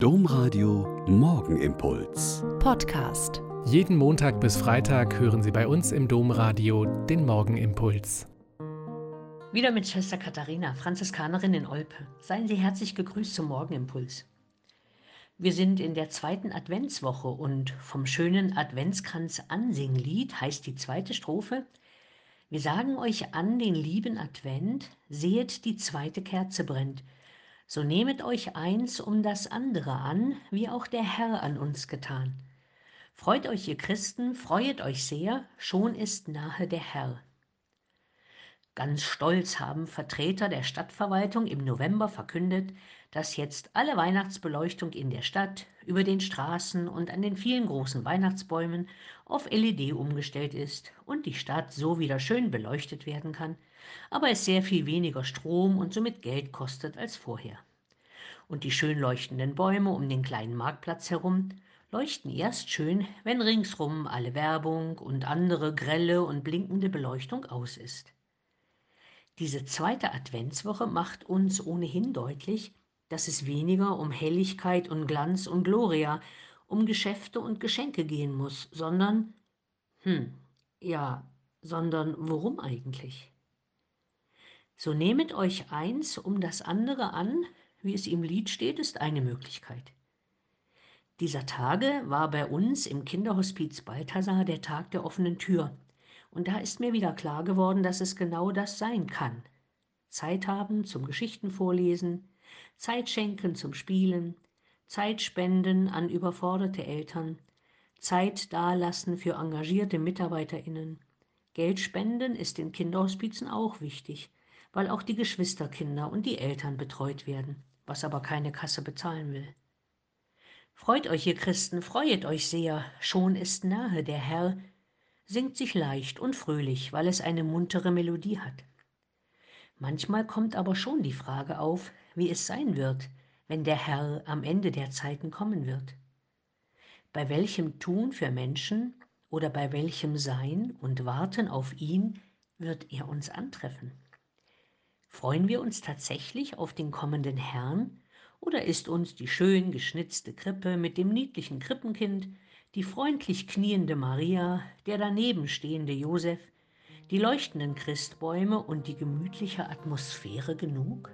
Domradio Morgenimpuls. Podcast. Jeden Montag bis Freitag hören Sie bei uns im Domradio den Morgenimpuls. Wieder mit Schwester Katharina, Franziskanerin in Olpe. Seien Sie herzlich gegrüßt zum Morgenimpuls. Wir sind in der zweiten Adventswoche und vom schönen Adventskranz Ansinglied heißt die zweite Strophe. Wir sagen euch an den lieben Advent, sehet die zweite Kerze brennt. So nehmet euch eins um das andere an, wie auch der Herr an uns getan. Freut euch, ihr Christen, freuet euch sehr, schon ist nahe der Herr. Ganz stolz haben Vertreter der Stadtverwaltung im November verkündet, dass jetzt alle Weihnachtsbeleuchtung in der Stadt, über den Straßen und an den vielen großen Weihnachtsbäumen auf LED umgestellt ist und die Stadt so wieder schön beleuchtet werden kann, aber es sehr viel weniger Strom und somit Geld kostet als vorher. Und die schön leuchtenden Bäume um den kleinen Marktplatz herum leuchten erst schön, wenn ringsrum alle Werbung und andere grelle und blinkende Beleuchtung aus ist. Diese zweite Adventswoche macht uns ohnehin deutlich, dass es weniger um Helligkeit und Glanz und Gloria, um Geschäfte und Geschenke gehen muss, sondern, hm, ja, sondern worum eigentlich? So nehmet euch eins um das andere an, wie es im Lied steht, ist eine Möglichkeit. Dieser Tage war bei uns im Kinderhospiz Balthasar der Tag der offenen Tür. Und da ist mir wieder klar geworden, dass es genau das sein kann. Zeit haben zum Geschichten vorlesen, Zeit schenken zum Spielen, Zeit spenden an überforderte Eltern, Zeit dalassen für engagierte MitarbeiterInnen. Geld spenden ist in Kinderhospizen auch wichtig, weil auch die Geschwisterkinder und die Eltern betreut werden, was aber keine Kasse bezahlen will. Freut euch, ihr Christen, freuet euch sehr, schon ist nahe der Herr, singt sich leicht und fröhlich, weil es eine muntere Melodie hat. Manchmal kommt aber schon die Frage auf, wie es sein wird, wenn der Herr am Ende der Zeiten kommen wird. Bei welchem Tun für Menschen oder bei welchem Sein und Warten auf ihn wird er uns antreffen? Freuen wir uns tatsächlich auf den kommenden Herrn oder ist uns die schön geschnitzte Krippe mit dem niedlichen Krippenkind, die freundlich kniende Maria, der daneben stehende Josef, die leuchtenden Christbäume und die gemütliche Atmosphäre genug?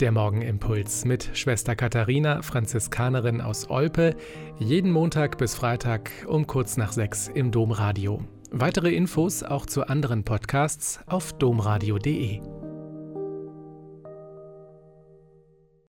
Der Morgenimpuls mit Schwester Katharina, Franziskanerin aus Olpe, jeden Montag bis Freitag um kurz nach sechs im Domradio. Weitere Infos auch zu anderen Podcasts auf domradio.de.